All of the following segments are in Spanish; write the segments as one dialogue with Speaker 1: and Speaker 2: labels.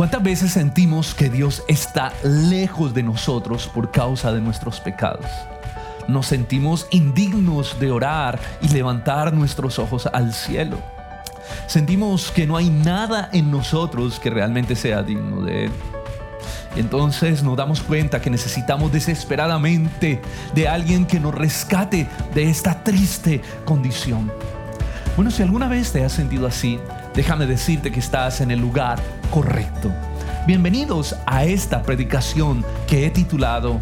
Speaker 1: ¿Cuántas veces sentimos que Dios está lejos de nosotros por causa de nuestros pecados? Nos sentimos indignos de orar y levantar nuestros ojos al cielo. Sentimos que no hay nada en nosotros que realmente sea digno de Él. Y entonces nos damos cuenta que necesitamos desesperadamente de alguien que nos rescate de esta triste condición. Bueno, si alguna vez te has sentido así, déjame decirte que estás en el lugar correcto. Bienvenidos a esta predicación que he titulado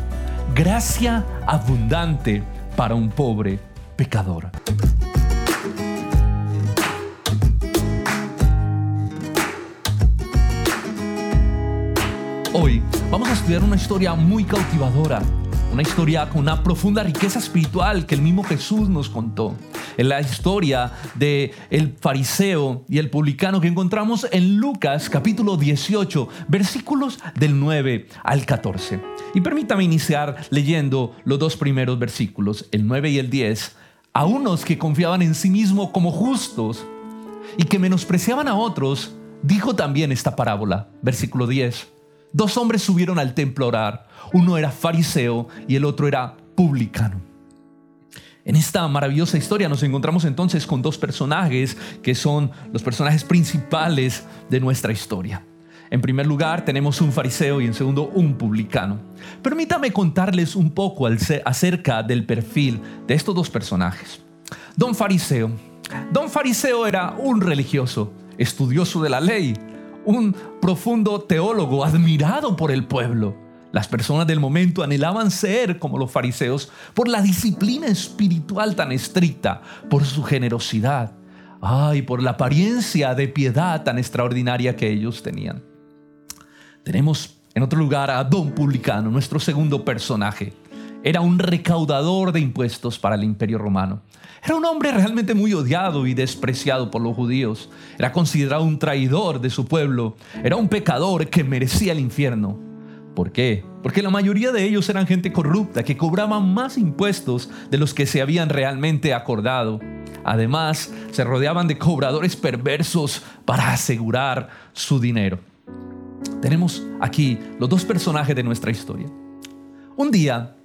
Speaker 1: Gracia abundante para un pobre pecador. Hoy vamos a estudiar una historia muy cautivadora, una historia con una profunda riqueza espiritual que el mismo Jesús nos contó en la historia de el fariseo y el publicano que encontramos en Lucas capítulo 18, versículos del 9 al 14. Y permítame iniciar leyendo los dos primeros versículos, el 9 y el 10, a unos que confiaban en sí mismos como justos y que menospreciaban a otros, dijo también esta parábola, versículo 10. Dos hombres subieron al templo a orar, uno era fariseo y el otro era publicano. En esta maravillosa historia nos encontramos entonces con dos personajes que son los personajes principales de nuestra historia. En primer lugar tenemos un fariseo y en segundo un publicano. Permítame contarles un poco acerca del perfil de estos dos personajes. Don Fariseo. Don Fariseo era un religioso, estudioso de la ley, un profundo teólogo admirado por el pueblo las personas del momento anhelaban ser como los fariseos por la disciplina espiritual tan estricta, por su generosidad, ay, por la apariencia de piedad tan extraordinaria que ellos tenían. Tenemos en otro lugar a Don Publicano, nuestro segundo personaje. Era un recaudador de impuestos para el imperio romano. Era un hombre realmente muy odiado y despreciado por los judíos. Era considerado un traidor de su pueblo. Era un pecador que merecía el infierno. ¿Por qué? Porque la mayoría de ellos eran gente corrupta que cobraban más impuestos de los que se habían realmente acordado. Además, se rodeaban de cobradores perversos para asegurar su dinero. Tenemos aquí los dos personajes de nuestra historia. Un día,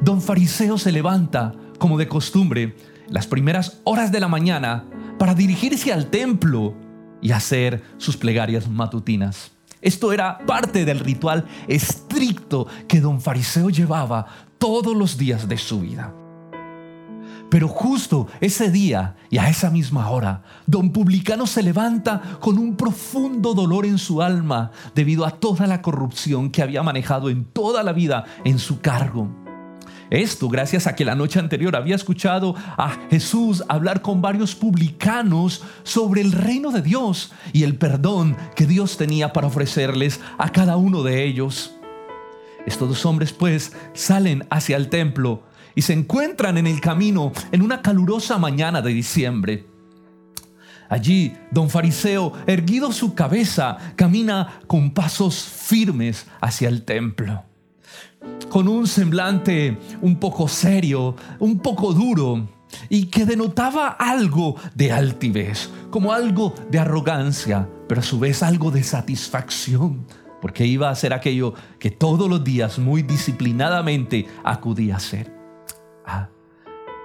Speaker 1: don Fariseo se levanta, como de costumbre, las primeras horas de la mañana para dirigirse al templo y hacer sus plegarias matutinas. Esto era parte del ritual estricto que don Fariseo llevaba todos los días de su vida. Pero justo ese día y a esa misma hora, don Publicano se levanta con un profundo dolor en su alma debido a toda la corrupción que había manejado en toda la vida en su cargo. Esto gracias a que la noche anterior había escuchado a Jesús hablar con varios publicanos sobre el reino de Dios y el perdón que Dios tenía para ofrecerles a cada uno de ellos. Estos dos hombres pues salen hacia el templo y se encuentran en el camino en una calurosa mañana de diciembre. Allí, don Fariseo, erguido su cabeza, camina con pasos firmes hacia el templo con un semblante un poco serio, un poco duro, y que denotaba algo de altivez, como algo de arrogancia, pero a su vez algo de satisfacción, porque iba a hacer aquello que todos los días muy disciplinadamente acudía a hacer. Ah,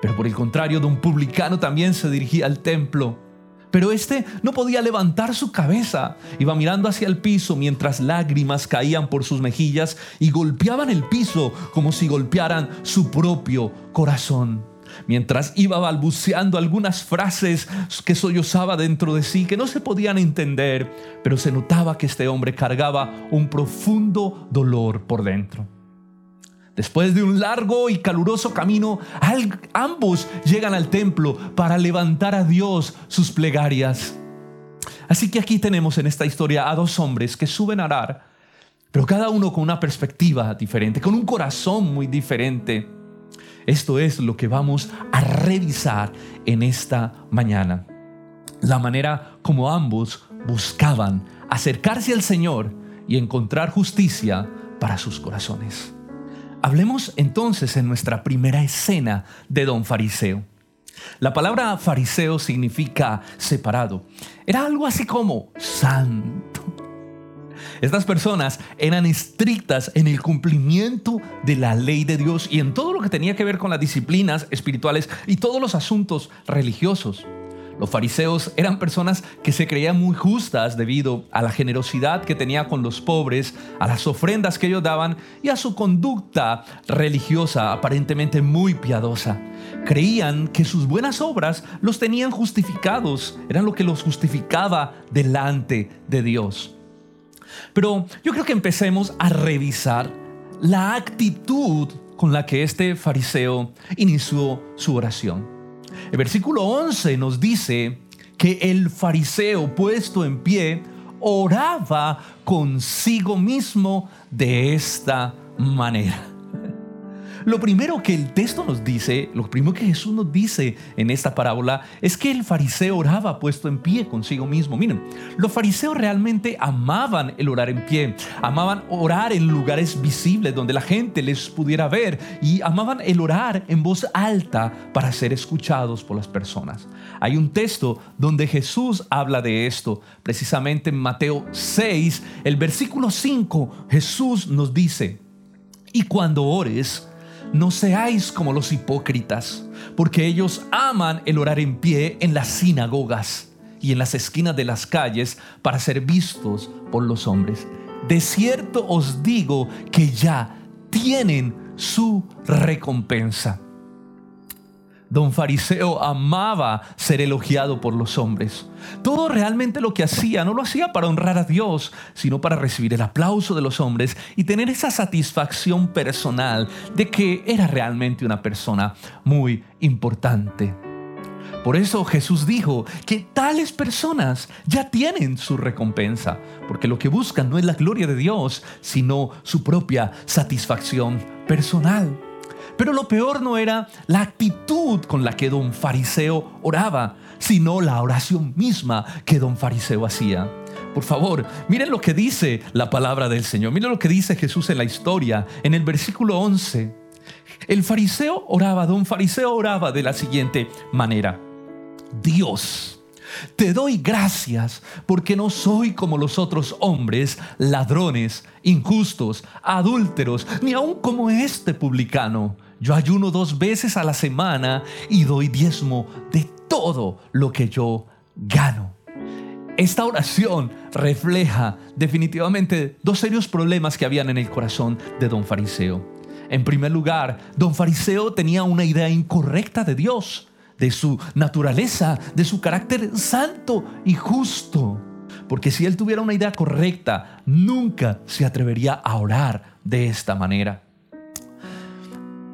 Speaker 1: pero por el contrario, don publicano también se dirigía al templo pero este no podía levantar su cabeza. Iba mirando hacia el piso mientras lágrimas caían por sus mejillas y golpeaban el piso como si golpearan su propio corazón. Mientras iba balbuceando algunas frases que sollozaba dentro de sí, que no se podían entender, pero se notaba que este hombre cargaba un profundo dolor por dentro. Después de un largo y caluroso camino, ambos llegan al templo para levantar a Dios sus plegarias. Así que aquí tenemos en esta historia a dos hombres que suben a orar, pero cada uno con una perspectiva diferente, con un corazón muy diferente. Esto es lo que vamos a revisar en esta mañana. La manera como ambos buscaban acercarse al Señor y encontrar justicia para sus corazones. Hablemos entonces en nuestra primera escena de don Fariseo. La palabra fariseo significa separado. Era algo así como santo. Estas personas eran estrictas en el cumplimiento de la ley de Dios y en todo lo que tenía que ver con las disciplinas espirituales y todos los asuntos religiosos. Los fariseos eran personas que se creían muy justas debido a la generosidad que tenía con los pobres, a las ofrendas que ellos daban y a su conducta religiosa aparentemente muy piadosa. Creían que sus buenas obras los tenían justificados, eran lo que los justificaba delante de Dios. Pero yo creo que empecemos a revisar la actitud con la que este fariseo inició su oración. El versículo 11 nos dice que el fariseo puesto en pie oraba consigo mismo de esta manera. Lo primero que el texto nos dice, lo primero que Jesús nos dice en esta parábola es que el fariseo oraba puesto en pie consigo mismo. Miren, los fariseos realmente amaban el orar en pie, amaban orar en lugares visibles donde la gente les pudiera ver y amaban el orar en voz alta para ser escuchados por las personas. Hay un texto donde Jesús habla de esto, precisamente en Mateo 6, el versículo 5, Jesús nos dice, y cuando ores, no seáis como los hipócritas, porque ellos aman el orar en pie en las sinagogas y en las esquinas de las calles para ser vistos por los hombres. De cierto os digo que ya tienen su recompensa. Don Fariseo amaba ser elogiado por los hombres. Todo realmente lo que hacía no lo hacía para honrar a Dios, sino para recibir el aplauso de los hombres y tener esa satisfacción personal de que era realmente una persona muy importante. Por eso Jesús dijo que tales personas ya tienen su recompensa, porque lo que buscan no es la gloria de Dios, sino su propia satisfacción personal. Pero lo peor no era la actitud con la que don Fariseo oraba, sino la oración misma que don Fariseo hacía. Por favor, miren lo que dice la palabra del Señor. Miren lo que dice Jesús en la historia, en el versículo 11. El fariseo oraba, don Fariseo oraba de la siguiente manera. Dios, te doy gracias porque no soy como los otros hombres, ladrones, injustos, adúlteros, ni aun como este publicano. Yo ayuno dos veces a la semana y doy diezmo de todo lo que yo gano. Esta oración refleja definitivamente dos serios problemas que habían en el corazón de don Fariseo. En primer lugar, don Fariseo tenía una idea incorrecta de Dios, de su naturaleza, de su carácter santo y justo. Porque si él tuviera una idea correcta, nunca se atrevería a orar de esta manera.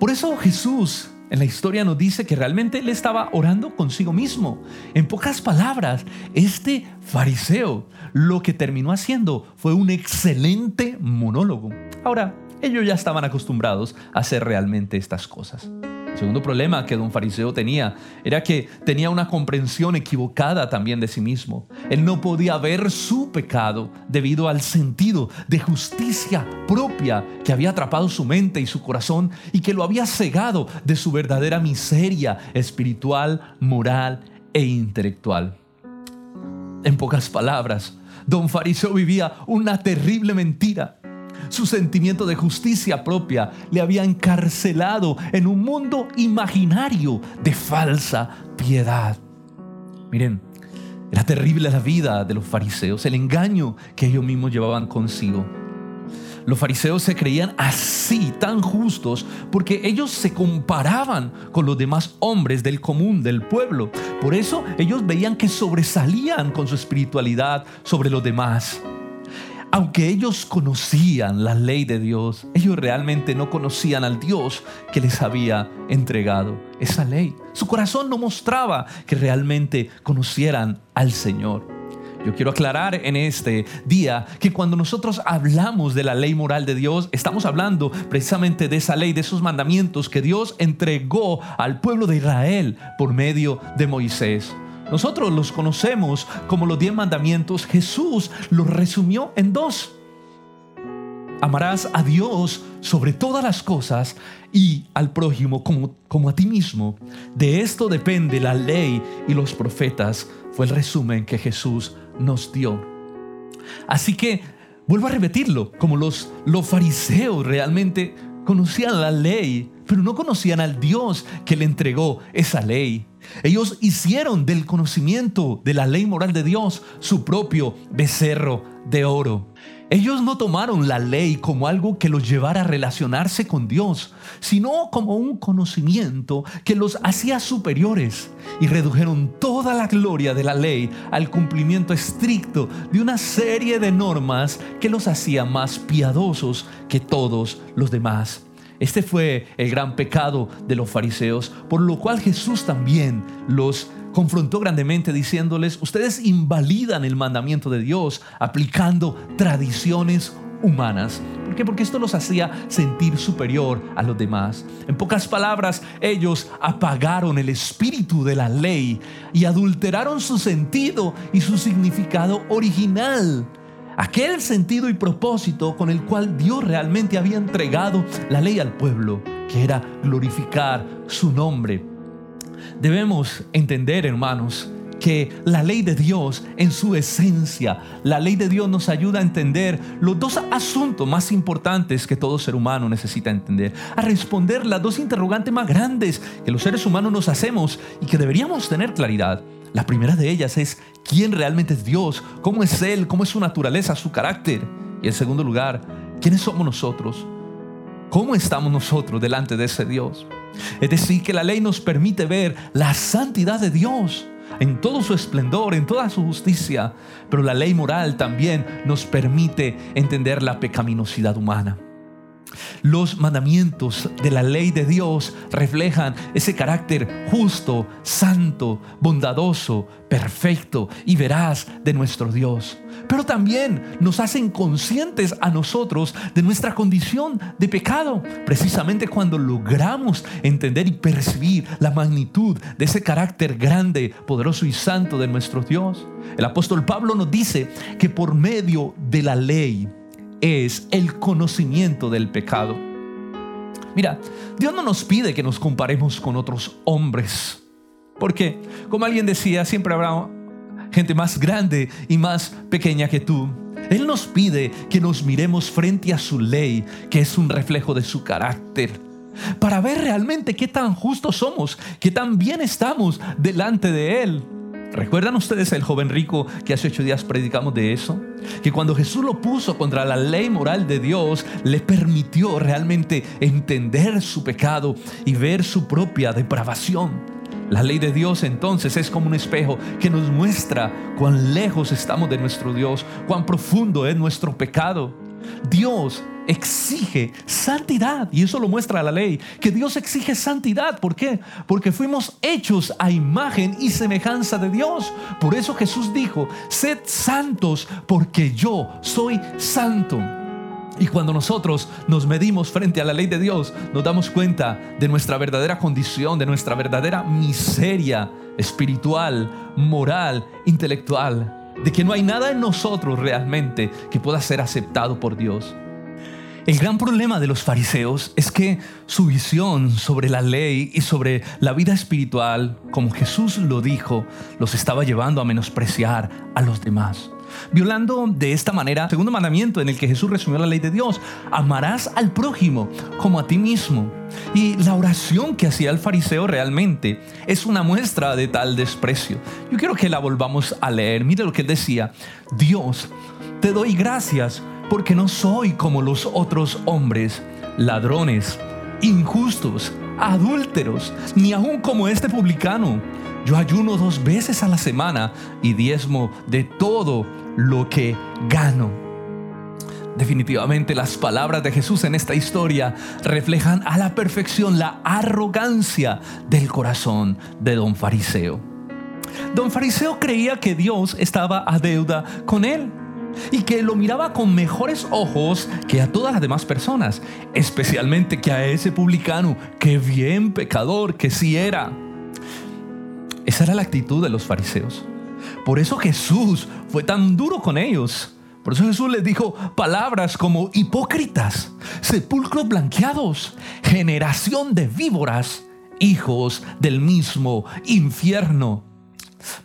Speaker 1: Por eso Jesús en la historia nos dice que realmente él estaba orando consigo mismo. En pocas palabras, este fariseo lo que terminó haciendo fue un excelente monólogo. Ahora, ellos ya estaban acostumbrados a hacer realmente estas cosas. Segundo problema que don Fariseo tenía era que tenía una comprensión equivocada también de sí mismo. Él no podía ver su pecado debido al sentido de justicia propia que había atrapado su mente y su corazón y que lo había cegado de su verdadera miseria espiritual, moral e intelectual. En pocas palabras, don Fariseo vivía una terrible mentira su sentimiento de justicia propia le había encarcelado en un mundo imaginario de falsa piedad. Miren, era terrible la vida de los fariseos, el engaño que ellos mismos llevaban consigo. Los fariseos se creían así, tan justos, porque ellos se comparaban con los demás hombres del común del pueblo. Por eso ellos veían que sobresalían con su espiritualidad sobre los demás aunque ellos conocían la ley de Dios, ellos realmente no conocían al Dios que les había entregado esa ley. Su corazón no mostraba que realmente conocieran al Señor. Yo quiero aclarar en este día que cuando nosotros hablamos de la ley moral de Dios, estamos hablando precisamente de esa ley, de esos mandamientos que Dios entregó al pueblo de Israel por medio de Moisés. Nosotros los conocemos como los diez mandamientos. Jesús los resumió en dos. Amarás a Dios sobre todas las cosas y al prójimo como, a ti mismo. De esto depende la ley y los profetas. Fue el resumen que Jesús nos dio. Así que vuelvo a repetirlo, como los, los fariseos realmente conocían la ley, pero no conocían al Dios que le entregó esa ley. Ellos hicieron del conocimiento de la ley moral de Dios su propio becerro de oro. Ellos no tomaron la ley como algo que los llevara a relacionarse con Dios, sino como un conocimiento que los hacía superiores y redujeron toda la gloria de la ley al cumplimiento estricto de una serie de normas que los hacía más piadosos que todos los demás. Este fue el gran pecado de los fariseos, por lo cual Jesús también los confrontó grandemente diciéndoles, ustedes invalidan el mandamiento de Dios aplicando tradiciones humanas. ¿Por qué? Porque esto los hacía sentir superior a los demás. En pocas palabras, ellos apagaron el espíritu de la ley y adulteraron su sentido y su significado original. Aquel sentido y propósito con el cual Dios realmente había entregado la ley al pueblo, que era glorificar su nombre Debemos entender, hermanos, que la ley de Dios en su esencia, la ley de Dios nos ayuda a entender los dos asuntos más importantes que todo ser humano necesita entender, a responder las dos interrogantes más grandes que los seres humanos nos hacemos y que deberíamos tener claridad. La primera de ellas es quién realmente es Dios, cómo es Él, cómo es su naturaleza, su carácter. Y en segundo lugar, quiénes somos nosotros, cómo estamos nosotros delante de ese Dios. Es decir, que la ley nos permite ver la santidad de Dios en todo su esplendor, en toda su justicia, pero la ley moral también nos permite entender la pecaminosidad humana. Los mandamientos de la ley de Dios reflejan ese carácter justo, santo, bondadoso, perfecto y veraz de nuestro Dios. Pero también nos hacen conscientes a nosotros de nuestra condición de pecado, precisamente cuando logramos entender y percibir la magnitud de ese carácter grande, poderoso y santo de nuestro Dios. El apóstol Pablo nos dice que por medio de la ley, es el conocimiento del pecado. Mira, Dios no nos pide que nos comparemos con otros hombres. Porque, como alguien decía, siempre habrá gente más grande y más pequeña que tú. Él nos pide que nos miremos frente a su ley, que es un reflejo de su carácter, para ver realmente qué tan justos somos, qué tan bien estamos delante de Él. ¿Recuerdan ustedes el joven rico que hace ocho días predicamos de eso? Que cuando Jesús lo puso contra la ley moral de Dios, le permitió realmente entender su pecado y ver su propia depravación. La ley de Dios entonces es como un espejo que nos muestra cuán lejos estamos de nuestro Dios, cuán profundo es nuestro pecado. Dios exige santidad. Y eso lo muestra la ley, que Dios exige santidad. ¿Por qué? Porque fuimos hechos a imagen y semejanza de Dios. Por eso Jesús dijo, sed santos porque yo soy santo. Y cuando nosotros nos medimos frente a la ley de Dios, nos damos cuenta de nuestra verdadera condición, de nuestra verdadera miseria espiritual, moral, intelectual, de que no hay nada en nosotros realmente que pueda ser aceptado por Dios. El gran problema de los fariseos es que su visión sobre la ley y sobre la vida espiritual, como Jesús lo dijo, los estaba llevando a menospreciar a los demás. Violando de esta manera el segundo mandamiento en el que Jesús resumió la ley de Dios, amarás al prójimo como a ti mismo. Y la oración que hacía el fariseo realmente es una muestra de tal desprecio. Yo quiero que la volvamos a leer. Mire lo que decía. Dios, te doy gracias porque no soy como los otros hombres, ladrones, injustos, adúlteros, ni aun como este publicano. Yo ayuno dos veces a la semana y diezmo de todo lo que gano. Definitivamente las palabras de Jesús en esta historia reflejan a la perfección la arrogancia del corazón de don Fariseo. Don Fariseo creía que Dios estaba a deuda con él y que lo miraba con mejores ojos que a todas las demás personas, especialmente que a ese publicano, que bien pecador que sí era. Esa era la actitud de los fariseos. Por eso Jesús fue tan duro con ellos. Por eso Jesús les dijo palabras como hipócritas, sepulcros blanqueados, generación de víboras, hijos del mismo infierno.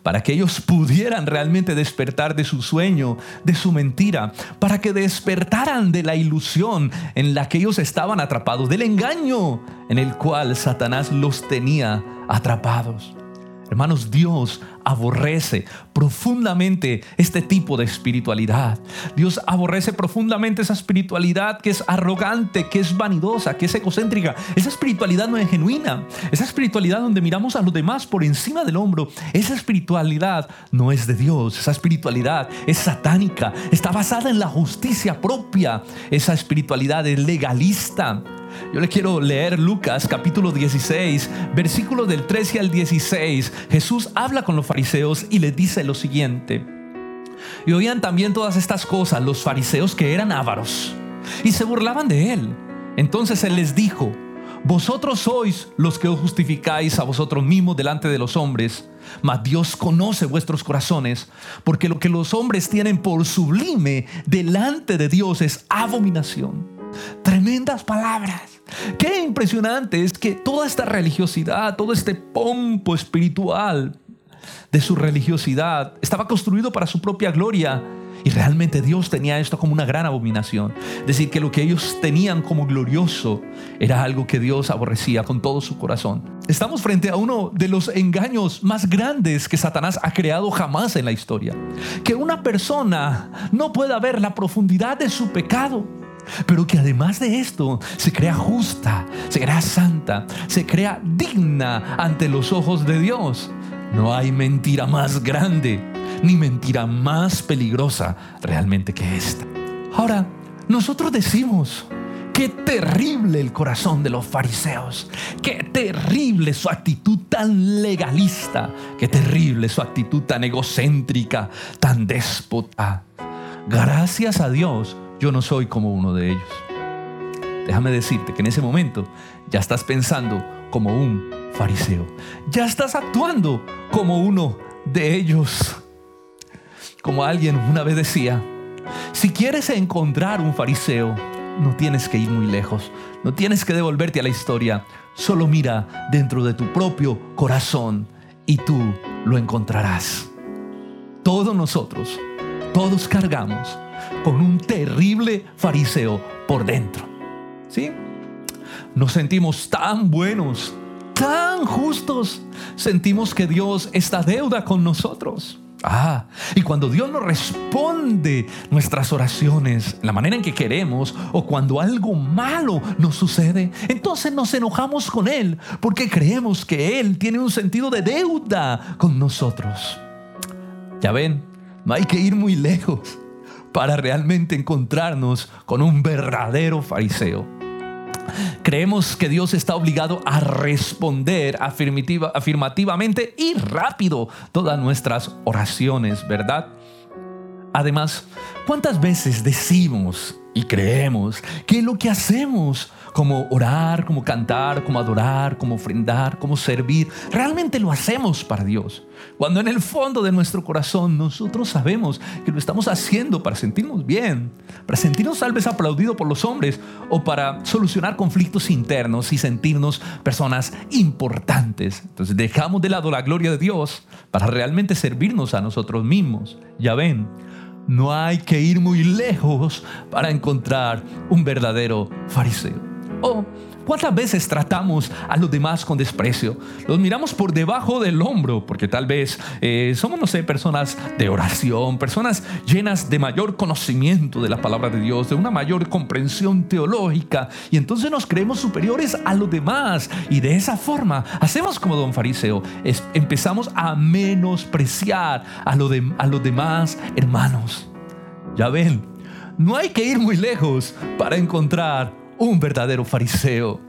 Speaker 1: para que ellos pudieran realmente despertar de su sueño, de su mentira, para que despertaran de la ilusión en la que ellos estaban atrapados, del engaño en el cual Satanás los tenía atrapados. Hermanos, Dios aborrece profundamente este tipo de espiritualidad. Dios aborrece profundamente esa espiritualidad que es arrogante, que es vanidosa, que es egocéntrica. Esa espiritualidad no es genuina. Esa espiritualidad donde miramos a los demás por encima del hombro. Esa espiritualidad no es de Dios. Esa espiritualidad es satánica. Está basada en la justicia propia. Esa espiritualidad es legalista. Yo le quiero leer Lucas capítulo 16, versículos del 13 al 16. Jesús habla con los fariseos y les dice lo siguiente. Y oían también todas estas cosas los fariseos que eran ávaros y se burlaban de él. Entonces él les dijo, vosotros sois los que os justificáis a vosotros mismos delante de los hombres, mas Dios conoce vuestros corazones, porque lo que los hombres tienen por sublime delante de Dios es abominación. Tremendas palabras. Qué impresionante es que toda esta religiosidad, todo este pompo espiritual de su religiosidad estaba construido para su propia gloria. Y realmente Dios tenía esto como una gran abominación. Decir, que lo que ellos tenían como glorioso era algo que Dios aborrecía con todo su corazón. Estamos frente a uno de los engaños más grandes que Satanás ha creado jamás en la historia. Que una persona no pueda ver la profundidad de su pecado pero que además de esto se crea justa, se crea santa, se crea digna ante los ojos de Dios. No hay mentira más grande, ni mentira más peligrosa realmente que esta. Ahora, nosotros decimos, qué terrible el corazón de los fariseos, qué terrible su actitud tan legalista, qué terrible su actitud tan egocéntrica, tan déspota. Gracias a Dios, yo no soy como uno de ellos. Déjame decirte que en ese momento ya estás pensando como un fariseo. Ya estás actuando como uno de ellos. Como alguien una vez decía, si quieres encontrar un fariseo, no tienes que ir muy lejos, no tienes que devolverte a la historia, solo mira dentro de tu propio corazón y tú lo encontrarás. Todos nosotros, todos cargamos con un terrible fariseo por dentro. ¿Sí? Nos sentimos tan buenos, tan justos. Sentimos que Dios está deuda con nosotros. Ah, y cuando Dios nos responde nuestras oraciones, la manera en que queremos, o cuando algo malo nos sucede, entonces nos enojamos con Él porque creemos que Él tiene un sentido de deuda con nosotros. Ya ven, no hay que ir muy lejos para realmente encontrarnos con un verdadero fariseo. Creemos que Dios está obligado a responder afirmativamente y rápido todas nuestras oraciones, ¿verdad? Además, ¿cuántas veces decimos y creemos que lo que hacemos como orar, como cantar, como adorar, como ofrendar, como servir, realmente lo hacemos para Dios. Cuando en el fondo de nuestro corazón nosotros sabemos que lo estamos haciendo para sentirnos bien, para sentirnos tal vez aplaudidos por los hombres o para solucionar conflictos internos y sentirnos personas importantes. Entonces dejamos de lado la gloria de Dios para realmente servirnos a nosotros mismos. Ya ven, no hay que ir muy lejos para encontrar un verdadero fariseo. ¿O cuántas veces tratamos a los demás con desprecio? Los miramos por debajo del hombro, porque tal vez eh, somos, no sé, personas de oración, personas llenas de mayor conocimiento de la palabra de Dios, de una mayor comprensión teológica, y entonces nos creemos superiores a los demás. Y de esa forma hacemos como don fariseo, empezamos a menospreciar a, a los demás hermanos. Ya ven, no hay que ir muy lejos para encontrar un verdadero fariseo.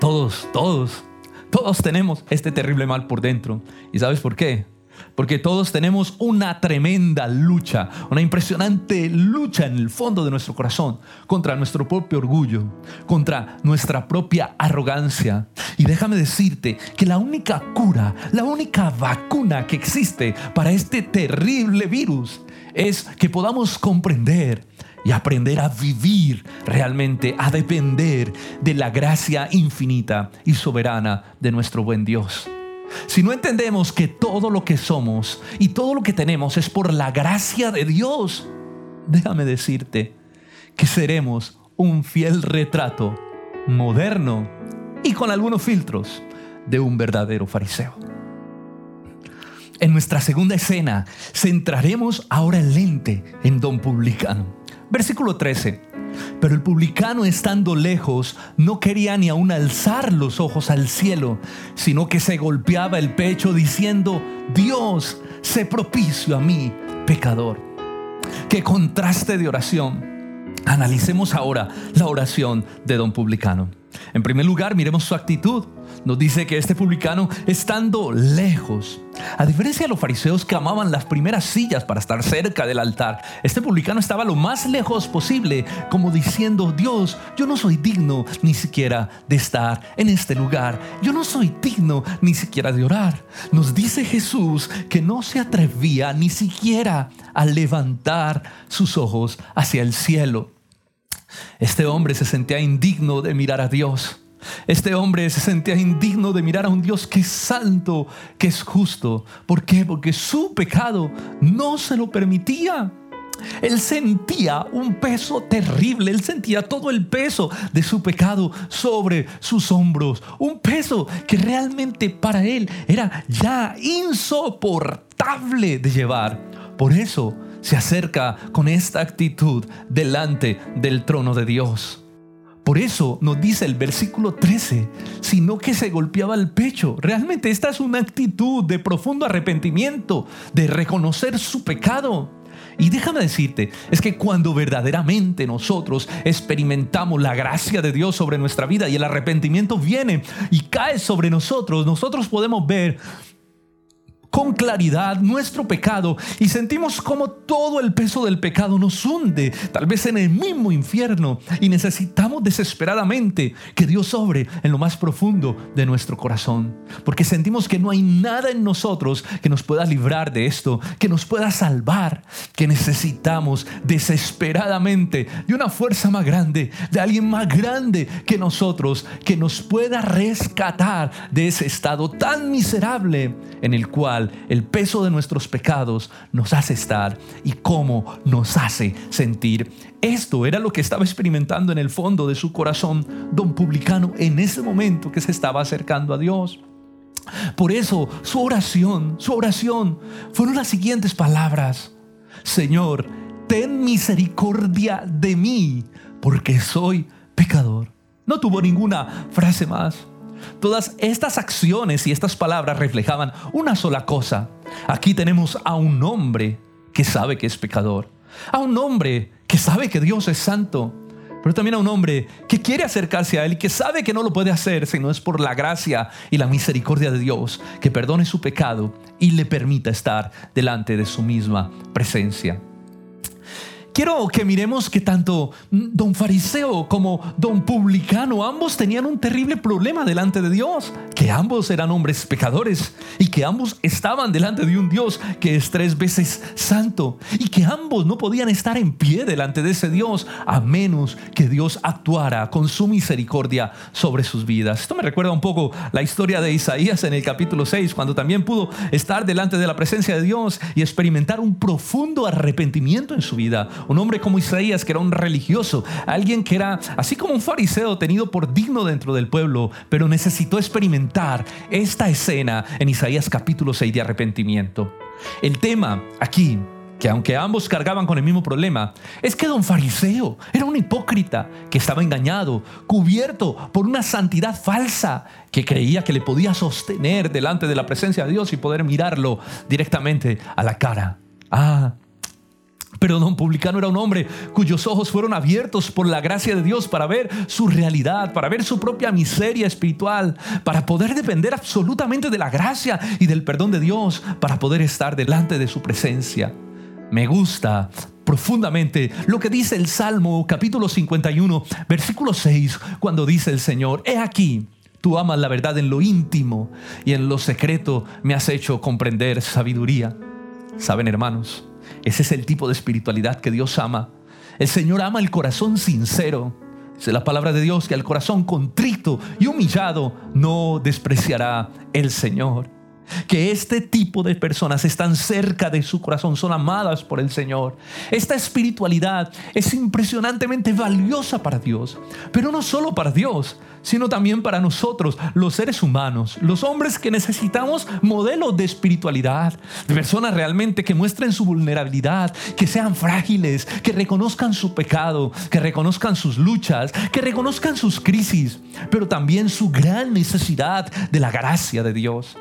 Speaker 1: Todos, todos, todos tenemos este terrible mal por dentro. ¿Y sabes por qué? Porque todos tenemos una tremenda lucha, una impresionante lucha en el fondo de nuestro corazón contra nuestro propio orgullo, contra nuestra propia arrogancia. Y déjame decirte que la única cura, la única vacuna que existe para este terrible virus es que podamos comprender y aprender a vivir realmente, a depender de la gracia infinita y soberana de nuestro buen Dios. si no entendemos que todo lo que somos y todo lo que tenemos es por la gracia de Dios, déjame decirte que seremos un fiel retrato moderno y con algunos filtros de un verdadero fariseo. En nuestra segunda escena centraremos ahora el lente en don publicano. Versículo 13. Pero el publicano estando lejos no quería ni aún alzar los ojos al cielo, sino que se golpeaba el pecho diciendo, Dios, sé propicio a mí, pecador. Qué contraste de oración. Analicemos ahora la oración de don publicano. En primer lugar, miremos su actitud. Nos dice que este publicano, estando lejos, a diferencia de los fariseos que amaban las primeras sillas para estar cerca del altar, este publicano estaba lo más lejos posible, como diciendo, Dios, yo no soy digno ni siquiera de estar en este lugar. Yo no soy digno ni siquiera de orar. Nos dice Jesús que no se atrevía ni siquiera a levantar sus ojos hacia el cielo. Este hombre se sentía indigno de mirar a Dios. Este hombre se sentía indigno de mirar a un Dios que es santo, que es justo. ¿Por qué? Porque su pecado no se lo permitía. Él sentía un peso terrible, él sentía todo el peso de su pecado sobre sus hombros, un peso que realmente para él era ya insoportable de llevar. Por eso se acerca con esta actitud delante del trono de Dios. Por eso nos dice el versículo 13, sino que se golpeaba el pecho. Realmente esta es una actitud de profundo arrepentimiento, de reconocer su pecado. Y déjame decirte, es que cuando verdaderamente nosotros experimentamos la gracia de Dios sobre nuestra vida y el arrepentimiento viene y cae sobre nosotros, nosotros podemos ver con claridad nuestro pecado y sentimos como todo el peso del pecado nos hunde, tal vez en el mismo infierno, y necesitamos desesperadamente que Dios sobre en lo más profundo de nuestro corazón, porque sentimos que no hay nada en nosotros que nos pueda librar de esto, que nos pueda salvar, que necesitamos desesperadamente de una fuerza más grande, de alguien más grande que nosotros, que nos pueda rescatar de ese estado tan miserable en el cual el peso de nuestros pecados nos hace estar y cómo nos hace sentir. Esto era lo que estaba experimentando en el fondo de su corazón don publicano en ese momento que se estaba acercando a Dios. Por eso su oración, su oración fueron las siguientes palabras. Señor, ten misericordia de mí, porque soy pecador. No tuvo ninguna frase más. Todas estas acciones y estas palabras reflejaban una sola cosa. Aquí tenemos a un hombre que sabe que es pecador, a un hombre que sabe que Dios es santo, pero también a un hombre que quiere acercarse a Él y que sabe que no lo puede hacer si no es por la gracia y la misericordia de Dios que perdone su pecado y le permita estar delante de su misma presencia. Quiero que miremos que tanto don fariseo como don publicano, ambos tenían un terrible problema delante de Dios, que ambos eran hombres pecadores y que ambos estaban delante de un Dios que es tres veces santo y que ambos no podían estar en pie delante de ese Dios a menos que Dios actuara con su misericordia sobre sus vidas. Esto me recuerda un poco la historia de Isaías en el capítulo 6, cuando también pudo estar delante de la presencia de Dios y experimentar un profundo arrepentimiento en su vida un hombre como Isaías, que era un religioso, alguien que era así como un fariseo tenido por digno dentro del pueblo, pero necesitó experimentar esta escena en Isaías capítulo 6 de arrepentimiento. El tema aquí que aunque ambos cargaban con el mismo problema, es que don fariseo era un hipócrita que estaba engañado, cubierto por una santidad falsa, que creía que le podía sostener delante de la presencia de Dios y poder mirarlo directamente a la cara. Ah, pero don Publicano era un hombre cuyos ojos fueron abiertos por la gracia de Dios para ver su realidad, para ver su propia miseria espiritual, para poder depender absolutamente de la gracia y del perdón de Dios, para poder estar delante de su presencia. Me gusta profundamente lo que dice el Salmo capítulo 51, versículo 6, cuando dice el Señor, he aquí, tú amas la verdad en lo íntimo y en lo secreto me has hecho comprender sabiduría. Saben hermanos, ese es el tipo de espiritualidad que Dios ama. El Señor ama el corazón sincero. Dice la palabra de Dios que al corazón contrito y humillado no despreciará el Señor. Que este tipo de personas están cerca de su corazón, son amadas por el Señor. Esta espiritualidad es impresionantemente valiosa para Dios, pero no solo para Dios, sino también para nosotros, los seres humanos, los hombres que necesitamos modelos de espiritualidad, de personas realmente que muestren su vulnerabilidad, que sean frágiles, que reconozcan su pecado, que reconozcan sus luchas, que reconozcan sus crisis, pero también su gran necesidad de la gracia de Dios.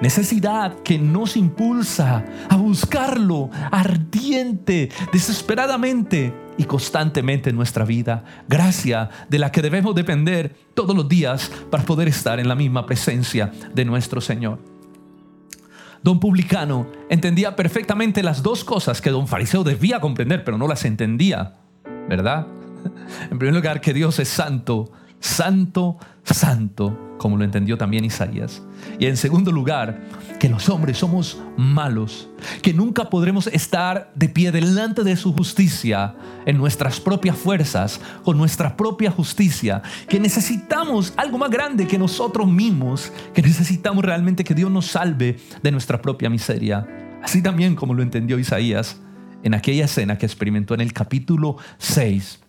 Speaker 1: Necesidad que nos impulsa a buscarlo ardiente, desesperadamente y constantemente en nuestra vida. Gracia de la que debemos depender todos los días para poder estar en la misma presencia de nuestro Señor. Don Publicano entendía perfectamente las dos cosas que don Fariseo debía comprender, pero no las entendía, ¿verdad? En primer lugar, que Dios es santo, santo, santo como lo entendió también Isaías. Y en segundo lugar, que los hombres somos malos, que nunca podremos estar de pie delante de su justicia en nuestras propias fuerzas, con nuestra propia justicia, que necesitamos algo más grande que nosotros mismos, que necesitamos realmente que Dios nos salve de nuestra propia miseria. Así también como lo entendió Isaías en aquella escena que experimentó en el capítulo 6.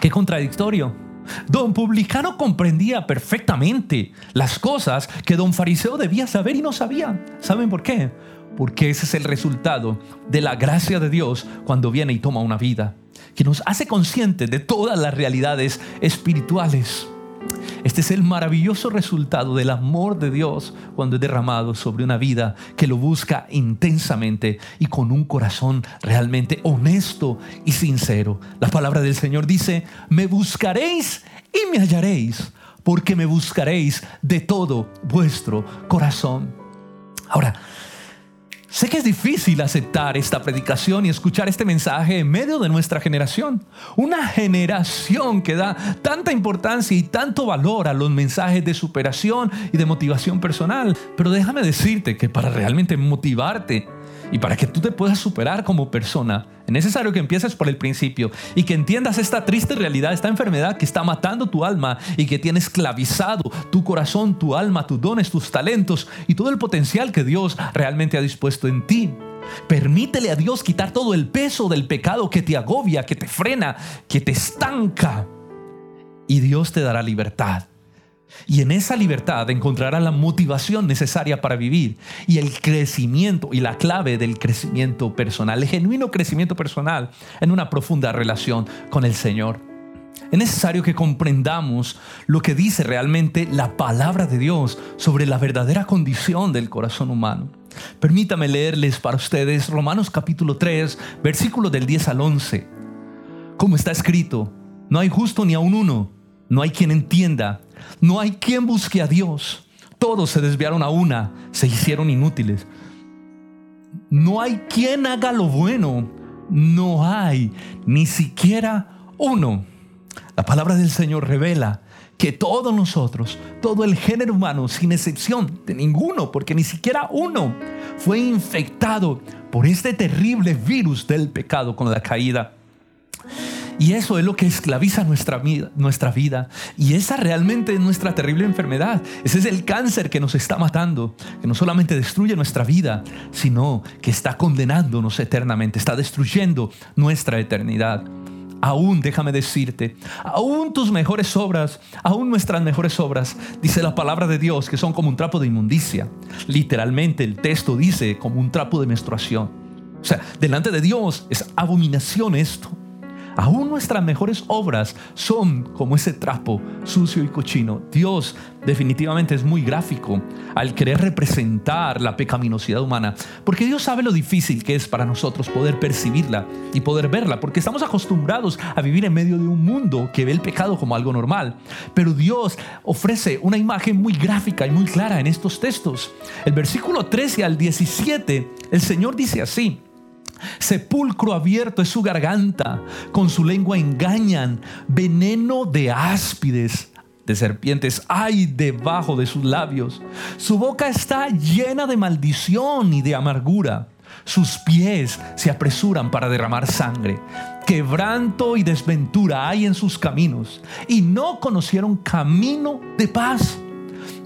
Speaker 1: Qué contradictorio Don Publicano comprendía perfectamente las cosas que don Fariseo debía saber y no sabía. ¿Saben por qué? Porque ese es el resultado de la gracia de Dios cuando viene y toma una vida, que nos hace conscientes de todas las realidades espirituales. Este es el maravilloso resultado del amor de Dios cuando es derramado sobre una vida que lo busca intensamente y con un corazón realmente honesto y sincero. La palabra del Señor dice, me buscaréis y me hallaréis, porque me buscaréis de todo vuestro corazón. Ahora, Sé que es difícil aceptar esta predicación y escuchar este mensaje en medio de nuestra generación. Una generación que da tanta importancia y tanto valor a los mensajes de superación y de motivación personal. Pero déjame decirte que para realmente motivarte y para que tú te puedas superar como persona, es necesario que empieces por el principio y que entiendas esta triste realidad, esta enfermedad que está matando tu alma y que tiene esclavizado tu corazón, tu alma, tus dones, tus talentos y todo el potencial que Dios realmente ha dispuesto en ti. Permítele a Dios quitar todo el peso del pecado que te agobia, que te frena, que te estanca. Y Dios te dará libertad. Y en esa libertad encontrará la motivación necesaria para vivir y el crecimiento y la clave del crecimiento personal, el genuino crecimiento personal en una profunda relación con el Señor. Es necesario que comprendamos lo que dice realmente la palabra de Dios sobre la verdadera condición del corazón humano. Permítame leerles para ustedes Romanos capítulo 3, versículos del 10 al 11. Como está escrito, no hay justo ni aun uno, no hay quien entienda no hay quien busque a Dios. Todos se desviaron a una, se hicieron inútiles. No hay quien haga lo bueno. No hay ni siquiera uno. La palabra del Señor revela que todos nosotros, todo el género humano, sin excepción de ninguno, porque ni siquiera uno fue infectado por este terrible virus del pecado con la caída. Y eso es lo que esclaviza nuestra vida, nuestra vida. Y esa realmente es nuestra terrible enfermedad. Ese es el cáncer que nos está matando, que no solamente destruye nuestra vida, sino que está condenándonos eternamente, está destruyendo nuestra eternidad. Aún, déjame decirte, aún tus mejores obras, aún nuestras mejores obras, dice la palabra de Dios, que son como un trapo de inmundicia. Literalmente el texto dice como un trapo de menstruación. O sea, delante de Dios es abominación esto. Aún nuestras mejores obras son como ese trapo sucio y cochino. Dios definitivamente es muy gráfico al querer representar la pecaminosidad humana, porque Dios sabe lo difícil que es para nosotros poder percibirla y poder verla, porque estamos acostumbrados a vivir en medio de un mundo que ve el pecado como algo normal. Pero Dios ofrece una imagen muy gráfica y muy clara en estos textos. El versículo 13 al 17, el Señor dice así, Sepulcro abierto es su garganta, con su lengua engañan, veneno de áspides, de serpientes hay debajo de sus labios. Su boca está llena de maldición y de amargura. Sus pies se apresuran para derramar sangre. Quebranto y desventura hay en sus caminos, y no conocieron camino de paz.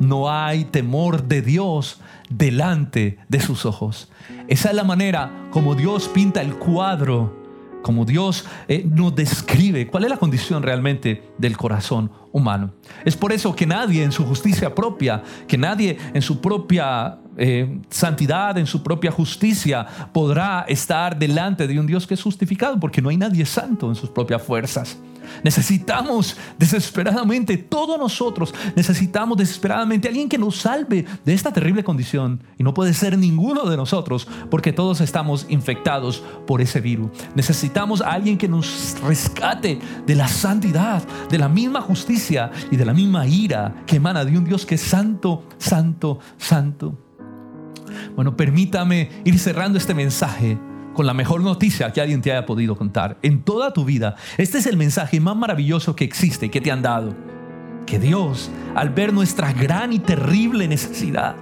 Speaker 1: No hay temor de Dios delante de sus ojos. Esa es la manera como Dios pinta el cuadro como Dios eh, nos describe cuál es la condición realmente del corazón humano. Es por eso que nadie en su justicia propia, que nadie en su propia eh, santidad, en su propia justicia, podrá estar delante de un Dios que es justificado, porque no hay nadie santo en sus propias fuerzas. Necesitamos desesperadamente, todos nosotros necesitamos desesperadamente alguien que nos salve de esta terrible condición. Y no puede ser ninguno de nosotros porque todos estamos infectados por ese virus. Necesitamos a alguien que nos rescate de la santidad, de la misma justicia y de la misma ira que emana de un Dios que es santo, santo, santo. Bueno, permítame ir cerrando este mensaje con la mejor noticia que alguien te haya podido contar en toda tu vida. Este es el mensaje más maravilloso que existe y que te han dado. Que Dios, al ver nuestra gran y terrible necesidad,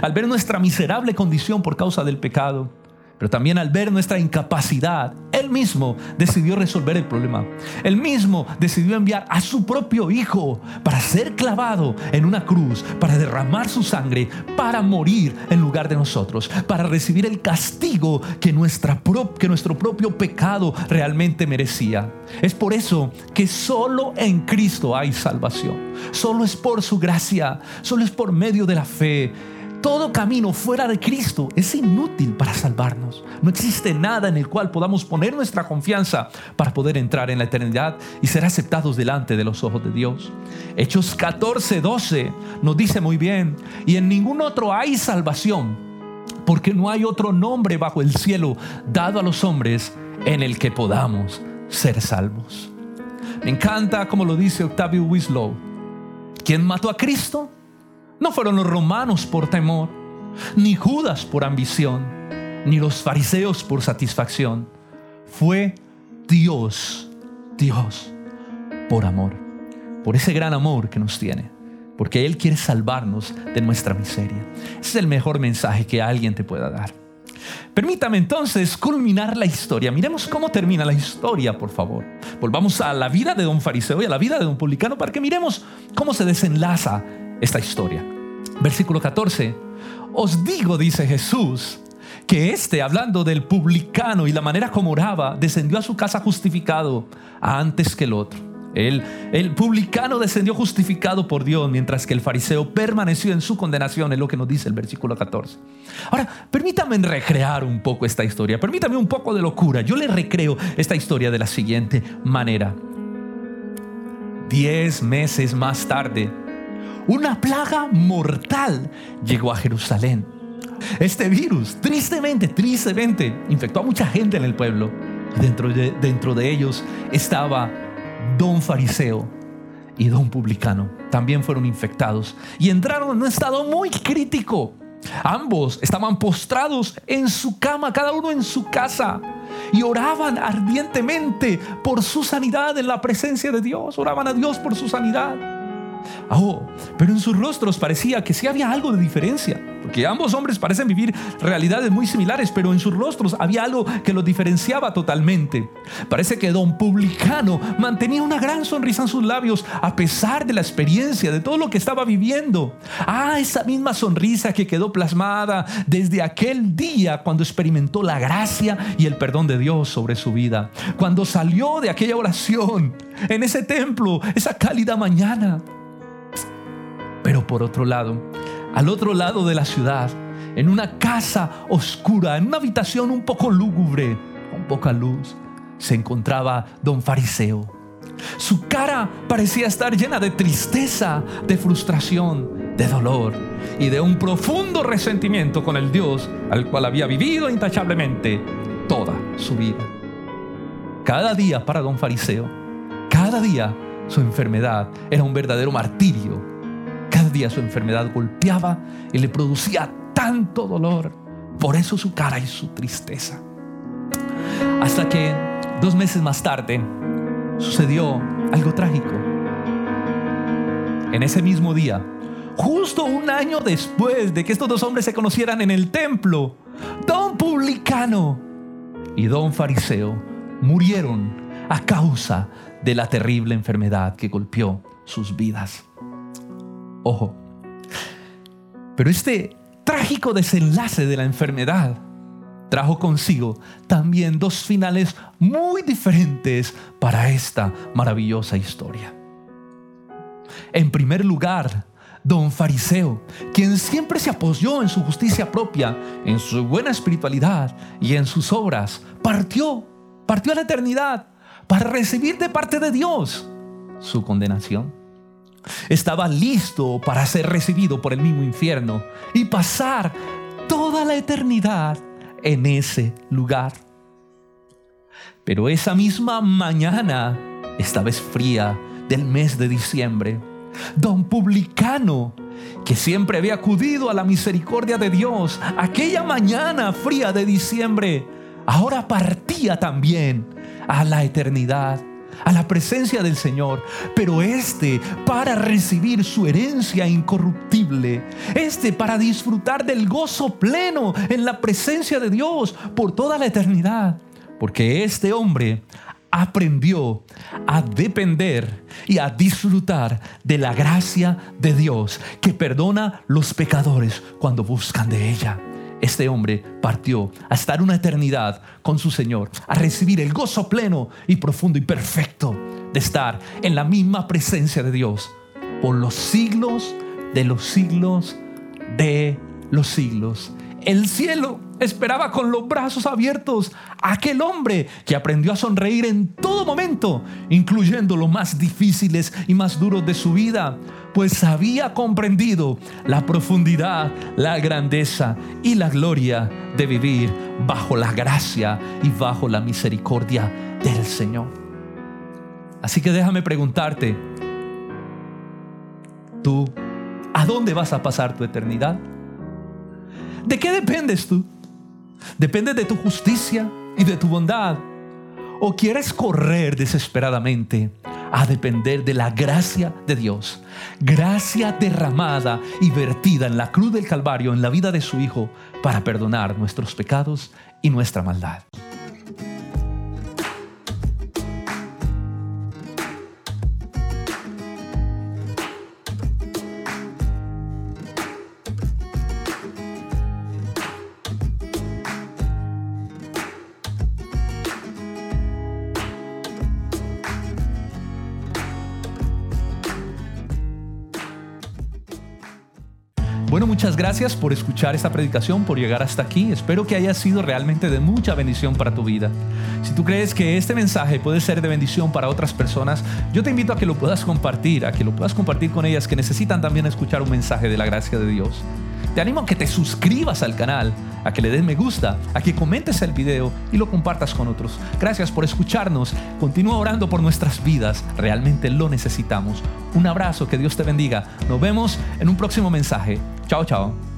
Speaker 1: al ver nuestra miserable condición por causa del pecado, pero también al ver nuestra incapacidad, Él mismo decidió resolver el problema. Él mismo decidió enviar a su propio Hijo para ser clavado en una cruz, para derramar su sangre, para morir en lugar de nosotros, para recibir el castigo que, que nuestro propio pecado realmente merecía. Es por eso que solo en Cristo hay salvación. Solo es por su gracia, solo es por medio de la fe todo camino fuera de Cristo es inútil para salvarnos. No existe nada en el cual podamos poner nuestra confianza para poder entrar en la eternidad y ser aceptados delante de los ojos de Dios. Hechos 14, 12 nos dice muy bien, y en ningún otro hay salvación, porque no hay otro nombre bajo el cielo dado a los hombres en el que podamos ser salvos. Me encanta como lo dice Octavio Wislow. ¿Quién mató a Cristo? No fueron los romanos por temor, ni Judas por ambición, ni los fariseos por satisfacción. Fue Dios, Dios, por amor, por ese gran amor que nos tiene, porque Él quiere salvarnos de nuestra miseria. Ese es el mejor mensaje que alguien te pueda dar. Permítame entonces culminar la historia. Miremos cómo termina la historia, por favor. Volvamos a la vida de don fariseo y a la vida de don publicano para que miremos cómo se desenlaza esta historia. Versículo 14. Os digo, dice Jesús, que este, hablando del publicano y la manera como oraba, descendió a su casa justificado antes que el otro. El, el publicano descendió justificado por Dios, mientras que el fariseo permaneció en su condenación, es lo que nos dice el versículo 14. Ahora, permítame recrear un poco esta historia, permítame un poco de locura. Yo le recreo esta historia de la siguiente manera. Diez meses más tarde, una plaga mortal llegó a Jerusalén. Este virus, tristemente, tristemente, infectó a mucha gente en el pueblo. Dentro de, dentro de ellos estaba don fariseo y don publicano. También fueron infectados y entraron en un estado muy crítico. Ambos estaban postrados en su cama, cada uno en su casa, y oraban ardientemente por su sanidad en la presencia de Dios. Oraban a Dios por su sanidad. Oh, pero en sus rostros parecía que sí había algo de diferencia, porque ambos hombres parecen vivir realidades muy similares, pero en sus rostros había algo que los diferenciaba totalmente. Parece que don publicano mantenía una gran sonrisa en sus labios a pesar de la experiencia, de todo lo que estaba viviendo. Ah, esa misma sonrisa que quedó plasmada desde aquel día cuando experimentó la gracia y el perdón de Dios sobre su vida, cuando salió de aquella oración en ese templo, esa cálida mañana. Pero por otro lado, al otro lado de la ciudad, en una casa oscura, en una habitación un poco lúgubre, con poca luz, se encontraba don Fariseo. Su cara parecía estar llena de tristeza, de frustración, de dolor y de un profundo resentimiento con el Dios al cual había vivido intachablemente toda su vida. Cada día para don Fariseo, cada día su enfermedad era un verdadero martirio cada día su enfermedad golpeaba y le producía tanto dolor. Por eso su cara y su tristeza. Hasta que dos meses más tarde sucedió algo trágico. En ese mismo día, justo un año después de que estos dos hombres se conocieran en el templo, don publicano y don fariseo murieron a causa de la terrible enfermedad que golpeó sus vidas. Ojo. Pero este trágico desenlace de la enfermedad trajo consigo también dos finales muy diferentes para esta maravillosa historia. En primer lugar, don Fariseo, quien siempre se apoyó en su justicia propia, en su buena espiritualidad y en sus obras, partió, partió a la eternidad para recibir de parte de Dios su condenación. Estaba listo para ser recibido por el mismo infierno y pasar toda la eternidad en ese lugar. Pero esa misma mañana, esta vez fría del mes de diciembre, don publicano, que siempre había acudido a la misericordia de Dios, aquella mañana fría de diciembre, ahora partía también a la eternidad, a la presencia del Señor, pero este para recibir su herencia incorruptible, este para disfrutar del gozo pleno en la presencia de Dios por toda la eternidad, porque este hombre aprendió a depender y a disfrutar de la gracia de Dios que perdona los pecadores cuando buscan de ella. Este hombre partió a estar una eternidad con su Señor, a recibir el gozo pleno y profundo y perfecto de estar en la misma presencia de Dios por los siglos de los siglos de los siglos. El cielo esperaba con los brazos abiertos a aquel hombre que aprendió a sonreír en todo momento, incluyendo los más difíciles y más duros de su vida, pues había comprendido la profundidad, la grandeza y la gloria de vivir bajo la gracia y bajo la misericordia del Señor. Así que déjame preguntarte, ¿tú a dónde vas a pasar tu eternidad? ¿De qué dependes tú? ¿Depende de tu justicia y de tu bondad? ¿O quieres correr desesperadamente a depender de la gracia de Dios? Gracia derramada y vertida en la cruz del Calvario en la vida de su Hijo para perdonar nuestros pecados y nuestra maldad. Muchas gracias por escuchar esta predicación, por llegar hasta aquí. Espero que haya sido realmente de mucha bendición para tu vida. Si tú crees que este mensaje puede ser de bendición para otras personas, yo te invito a que lo puedas compartir, a que lo puedas compartir con ellas que necesitan también escuchar un mensaje de la gracia de Dios. Te animo a que te suscribas al canal, a que le des me gusta, a que comentes el video y lo compartas con otros. Gracias por escucharnos. Continúa orando por nuestras vidas. Realmente lo necesitamos. Un abrazo, que Dios te bendiga. Nos vemos en un próximo mensaje. Chao, chao.